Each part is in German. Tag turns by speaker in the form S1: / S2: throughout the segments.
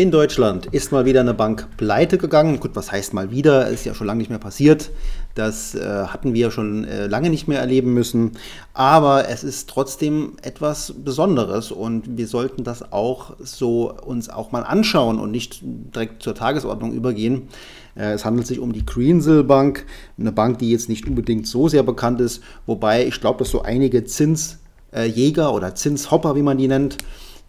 S1: In Deutschland ist mal wieder eine Bank pleite gegangen. Gut, was heißt mal wieder? Ist ja schon lange nicht mehr passiert. Das äh, hatten wir schon äh, lange nicht mehr erleben müssen. Aber es ist trotzdem etwas Besonderes und wir sollten das auch so uns auch mal anschauen und nicht direkt zur Tagesordnung übergehen. Äh, es handelt sich um die Greensill Bank, eine Bank, die jetzt nicht unbedingt so sehr bekannt ist, wobei ich glaube, dass so einige Zinsjäger oder Zinshopper, wie man die nennt,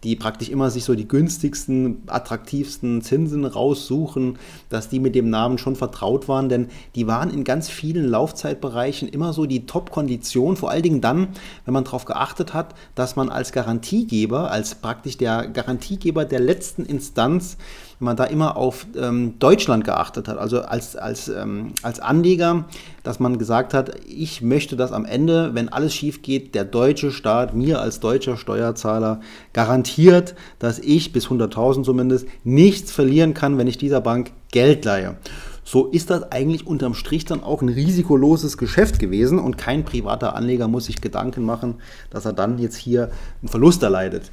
S1: die praktisch immer sich so die günstigsten, attraktivsten Zinsen raussuchen, dass die mit dem Namen schon vertraut waren, denn die waren in ganz vielen Laufzeitbereichen immer so die Top-Kondition, vor allen Dingen dann, wenn man darauf geachtet hat, dass man als Garantiegeber, als praktisch der Garantiegeber der letzten Instanz, wenn man da immer auf ähm, Deutschland geachtet hat, also als, als, ähm, als Anleger, dass man gesagt hat, ich möchte, dass am Ende, wenn alles schief geht, der deutsche Staat mir als deutscher Steuerzahler garantiert, dass ich bis 100.000 zumindest nichts verlieren kann, wenn ich dieser Bank Geld leihe. So ist das eigentlich unterm Strich dann auch ein risikoloses Geschäft gewesen und kein privater Anleger muss sich Gedanken machen, dass er dann jetzt hier einen Verlust erleidet.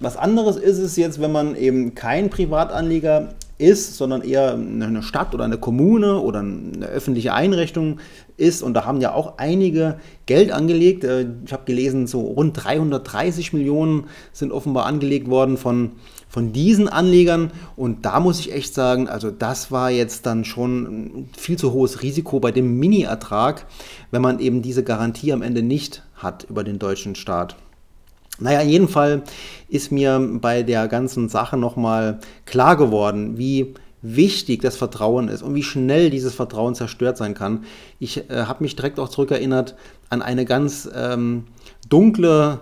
S1: Was anderes ist es jetzt, wenn man eben kein Privatanleger ist, sondern eher eine Stadt oder eine Kommune oder eine öffentliche Einrichtung ist. Und da haben ja auch einige Geld angelegt. Äh, ich habe gelesen, so rund 330 Millionen sind offenbar angelegt worden von, von diesen Anlegern. Und da muss ich echt sagen, also das war jetzt dann schon ein viel zu hohes Risiko bei dem Mini-Ertrag, wenn man eben diese Garantie am Ende nicht hat über den deutschen Staat. Naja, in jedem Fall ist mir bei der ganzen Sache nochmal klar geworden, wie wichtig das Vertrauen ist und wie schnell dieses Vertrauen zerstört sein kann. Ich äh, habe mich direkt auch zurückerinnert an eine ganz ähm, dunkle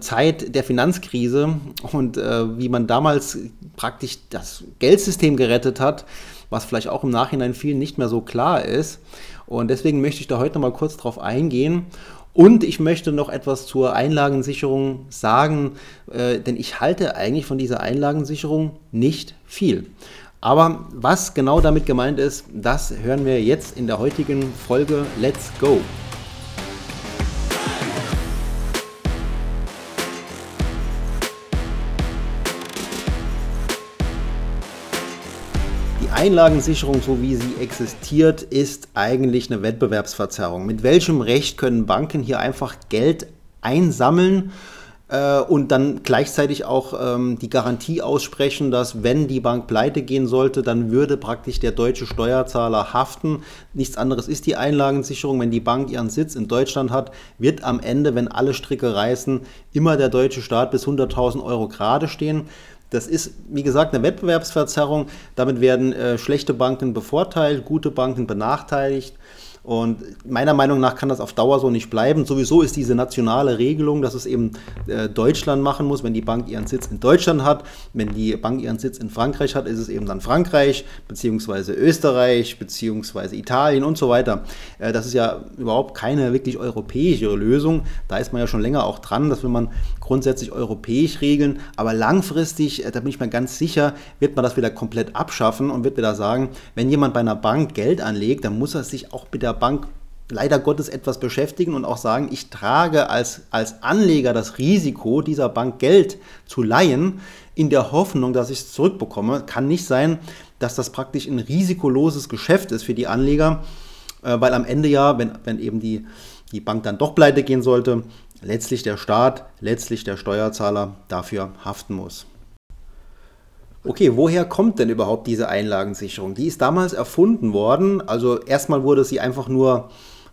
S1: Zeit der Finanzkrise und äh, wie man damals praktisch das Geldsystem gerettet hat, was vielleicht auch im Nachhinein vielen nicht mehr so klar ist. Und deswegen möchte ich da heute noch mal kurz drauf eingehen und ich möchte noch etwas zur Einlagensicherung sagen, äh, denn ich halte eigentlich von dieser Einlagensicherung nicht viel. Aber was genau damit gemeint ist, das hören wir jetzt in der heutigen Folge Let's Go. Einlagensicherung, so wie sie existiert, ist eigentlich eine Wettbewerbsverzerrung. Mit welchem Recht können Banken hier einfach Geld einsammeln äh, und dann gleichzeitig auch ähm, die Garantie aussprechen, dass wenn die Bank pleite gehen sollte, dann würde praktisch der deutsche Steuerzahler haften. Nichts anderes ist die Einlagensicherung. Wenn die Bank ihren Sitz in Deutschland hat, wird am Ende, wenn alle Stricke reißen, immer der deutsche Staat bis 100.000 Euro gerade stehen. Das ist, wie gesagt, eine Wettbewerbsverzerrung. Damit werden äh, schlechte Banken bevorteilt, gute Banken benachteiligt. Und meiner Meinung nach kann das auf Dauer so nicht bleiben. Sowieso ist diese nationale Regelung, dass es eben äh, Deutschland machen muss, wenn die Bank ihren Sitz in Deutschland hat. Wenn die Bank ihren Sitz in Frankreich hat, ist es eben dann Frankreich, beziehungsweise Österreich, beziehungsweise Italien und so weiter. Äh, das ist ja überhaupt keine wirklich europäische Lösung. Da ist man ja schon länger auch dran. Das will man grundsätzlich europäisch regeln. Aber langfristig, äh, da bin ich mir ganz sicher, wird man das wieder komplett abschaffen und wird wieder sagen, wenn jemand bei einer Bank Geld anlegt, dann muss er sich auch mit der Bank leider Gottes etwas beschäftigen und auch sagen, ich trage als, als Anleger das Risiko, dieser Bank Geld zu leihen, in der Hoffnung, dass ich es zurückbekomme. Kann nicht sein, dass das praktisch ein risikoloses Geschäft ist für die Anleger, äh, weil am Ende ja, wenn, wenn eben die, die Bank dann doch pleite gehen sollte, letztlich der Staat, letztlich der Steuerzahler dafür haften muss. Okay, woher kommt denn überhaupt diese Einlagensicherung? Die ist damals erfunden worden. Also erstmal wurde sie einfach nur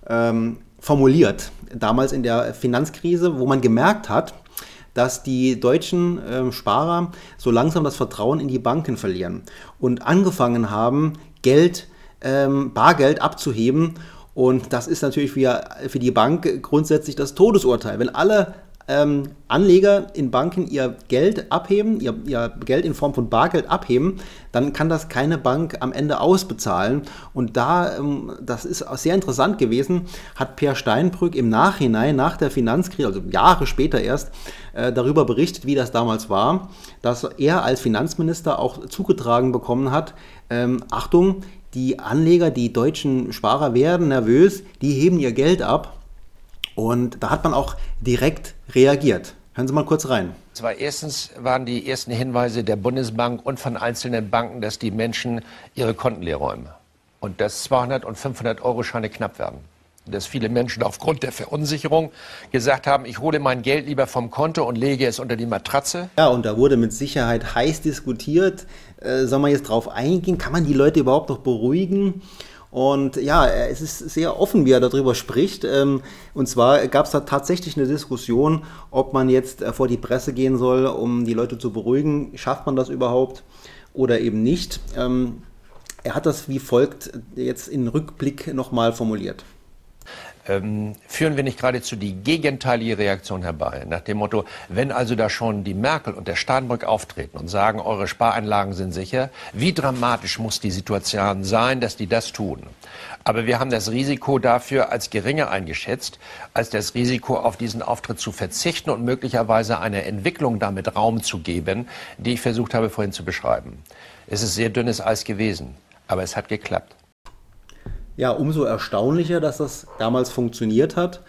S1: ähm, formuliert, damals in der Finanzkrise, wo man gemerkt hat, dass die deutschen äh, Sparer so langsam das Vertrauen in die Banken verlieren und angefangen haben, Geld, ähm, Bargeld abzuheben. Und das ist natürlich für, für die Bank grundsätzlich das Todesurteil. Wenn alle ähm, Anleger in Banken ihr Geld abheben, ihr, ihr, Geld in Form von Bargeld abheben, dann kann das keine Bank am Ende ausbezahlen. Und da, ähm, das ist sehr interessant gewesen, hat Per Steinbrück im Nachhinein, nach der Finanzkrise, also Jahre später erst, äh, darüber berichtet, wie das damals war, dass er als Finanzminister auch zugetragen bekommen hat, ähm, Achtung, die Anleger, die deutschen Sparer werden nervös, die heben ihr Geld ab und da hat man auch direkt reagiert. Hören Sie mal kurz rein.
S2: Zwar erstens waren die ersten Hinweise der Bundesbank und von einzelnen Banken, dass die Menschen ihre Konten leer räumen und dass 200 und 500 Euro Scheine knapp werden. Dass viele Menschen aufgrund der Verunsicherung gesagt haben, ich hole mein Geld lieber vom Konto und lege es unter die Matratze.
S1: Ja, und da wurde mit Sicherheit heiß diskutiert. Äh, soll man jetzt drauf eingehen? Kann man die Leute überhaupt noch beruhigen? Und ja, es ist sehr offen, wie er darüber spricht. Ähm, und zwar gab es da tatsächlich eine Diskussion, ob man jetzt äh, vor die Presse gehen soll, um die Leute zu beruhigen. Schafft man das überhaupt oder eben nicht? Ähm, er hat das wie folgt jetzt in Rückblick nochmal formuliert
S2: ähm, führen wir nicht geradezu die gegenteilige Reaktion herbei? Nach dem Motto, wenn also da schon die Merkel und der Steinbrück auftreten und sagen, eure Spareinlagen sind sicher, wie dramatisch muss die Situation sein, dass die das tun? Aber wir haben das Risiko dafür als geringer eingeschätzt, als das Risiko auf diesen Auftritt zu verzichten und möglicherweise eine Entwicklung damit Raum zu geben, die ich versucht habe vorhin zu beschreiben. Es ist sehr dünnes Eis gewesen, aber es hat geklappt.
S1: Ja, umso erstaunlicher, dass das damals funktioniert hat.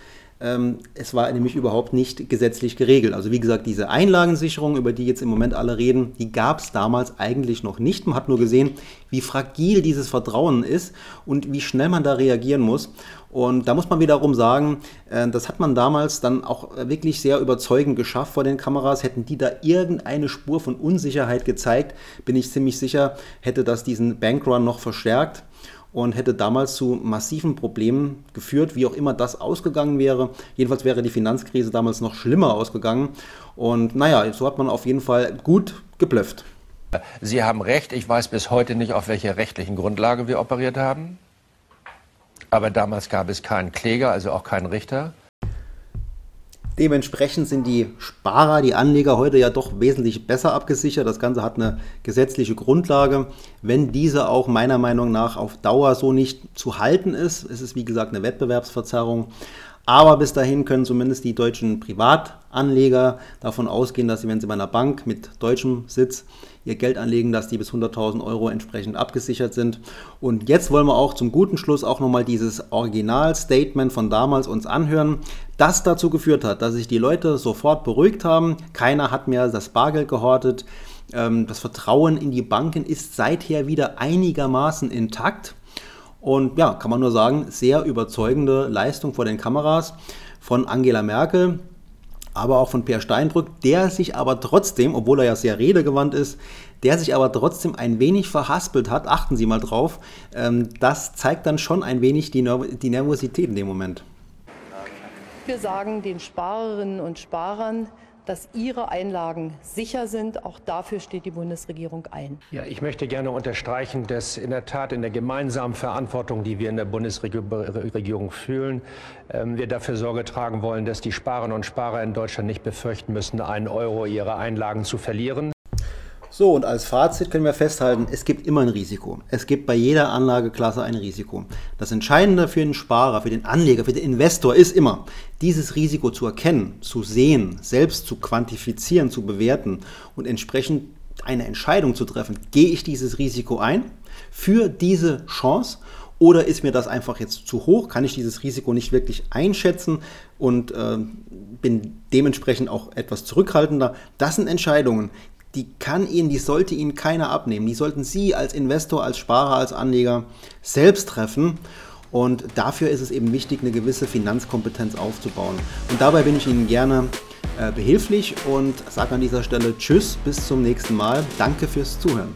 S1: Ähm, es war nämlich überhaupt nicht gesetzlich geregelt. Also wie gesagt, diese Einlagensicherung, über die jetzt im Moment alle reden, die gab es damals eigentlich noch nicht. Man hat nur gesehen, wie fragil dieses Vertrauen ist und wie schnell man da reagieren muss. Und da muss man wiederum sagen, äh, das hat man damals dann auch wirklich sehr überzeugend geschafft vor den Kameras. Hätten die da irgendeine Spur von Unsicherheit gezeigt, bin ich ziemlich sicher, hätte das diesen Bankrun noch verstärkt und hätte damals zu massiven Problemen geführt, wie auch immer das ausgegangen wäre. Jedenfalls wäre die Finanzkrise damals noch schlimmer ausgegangen. Und naja, so hat man auf jeden Fall gut geblufft.
S2: Sie haben recht, ich weiß bis heute nicht, auf welcher rechtlichen Grundlage wir operiert haben. Aber damals gab es keinen Kläger, also auch keinen Richter.
S1: Dementsprechend sind die Sparer, die Anleger heute ja doch wesentlich besser abgesichert. Das Ganze hat eine gesetzliche Grundlage. Wenn diese auch meiner Meinung nach auf Dauer so nicht zu halten ist, ist es wie gesagt eine Wettbewerbsverzerrung. Aber bis dahin können zumindest die deutschen Privatanleger davon ausgehen, dass sie, wenn sie bei einer Bank mit deutschem Sitz ihr Geld anlegen, dass die bis 100.000 Euro entsprechend abgesichert sind. Und jetzt wollen wir auch zum guten Schluss auch nochmal dieses Originalstatement von damals uns anhören, das dazu geführt hat, dass sich die Leute sofort beruhigt haben. Keiner hat mehr das Bargeld gehortet. Ähm, das Vertrauen in die Banken ist seither wieder einigermaßen intakt. Und ja, kann man nur sagen, sehr überzeugende Leistung vor den Kameras von Angela Merkel, aber auch von Per Steinbrück, der sich aber trotzdem, obwohl er ja sehr redegewandt ist, der sich aber trotzdem ein wenig verhaspelt hat. Achten Sie mal drauf. Ähm, das zeigt dann schon ein wenig die, Nervosität in dem Moment.
S3: Wir sagen den Sparerinnen und Sparern, dass ihre Einlagen sicher sind. Auch dafür steht die Bundesregierung ein.
S2: Ja, ich möchte gerne unterstreichen, dass in der Tat in der gemeinsamen Verantwortung, die wir in der Bundesregierung fühlen, ähm, wir dafür Sorge tragen wollen, dass die Sparerinnen und Sparer in Deutschland nicht befürchten müssen, einen Euro ihrer Einlagen zu verlieren.
S1: So, und als Fazit können wir festhalten, es gibt immer ein Risiko. Es gibt bei jeder Anlageklasse ein Risiko. Das Entscheidende für den Sparer, für den Anleger, für den Investor ist immer, dieses Risiko zu erkennen, zu sehen, selbst zu quantifizieren, zu bewerten und entsprechend eine Entscheidung zu treffen. Gehe ich dieses Risiko ein für diese Chance oder ist mir das einfach jetzt zu hoch? Kann ich dieses Risiko nicht wirklich einschätzen und äh, bin dementsprechend auch etwas zurückhaltender? Das sind Entscheidungen, die kann Ihnen, die sollte Ihnen keiner abnehmen. Die sollten Sie als Investor, als Sparer, als Anleger selbst treffen. Und dafür ist es eben wichtig, eine gewisse Finanzkompetenz aufzubauen. Und dabei bin ich Ihnen gerne äh, behilflich und sage an dieser Stelle Tschüss, bis zum nächsten Mal. Danke fürs Zuhören.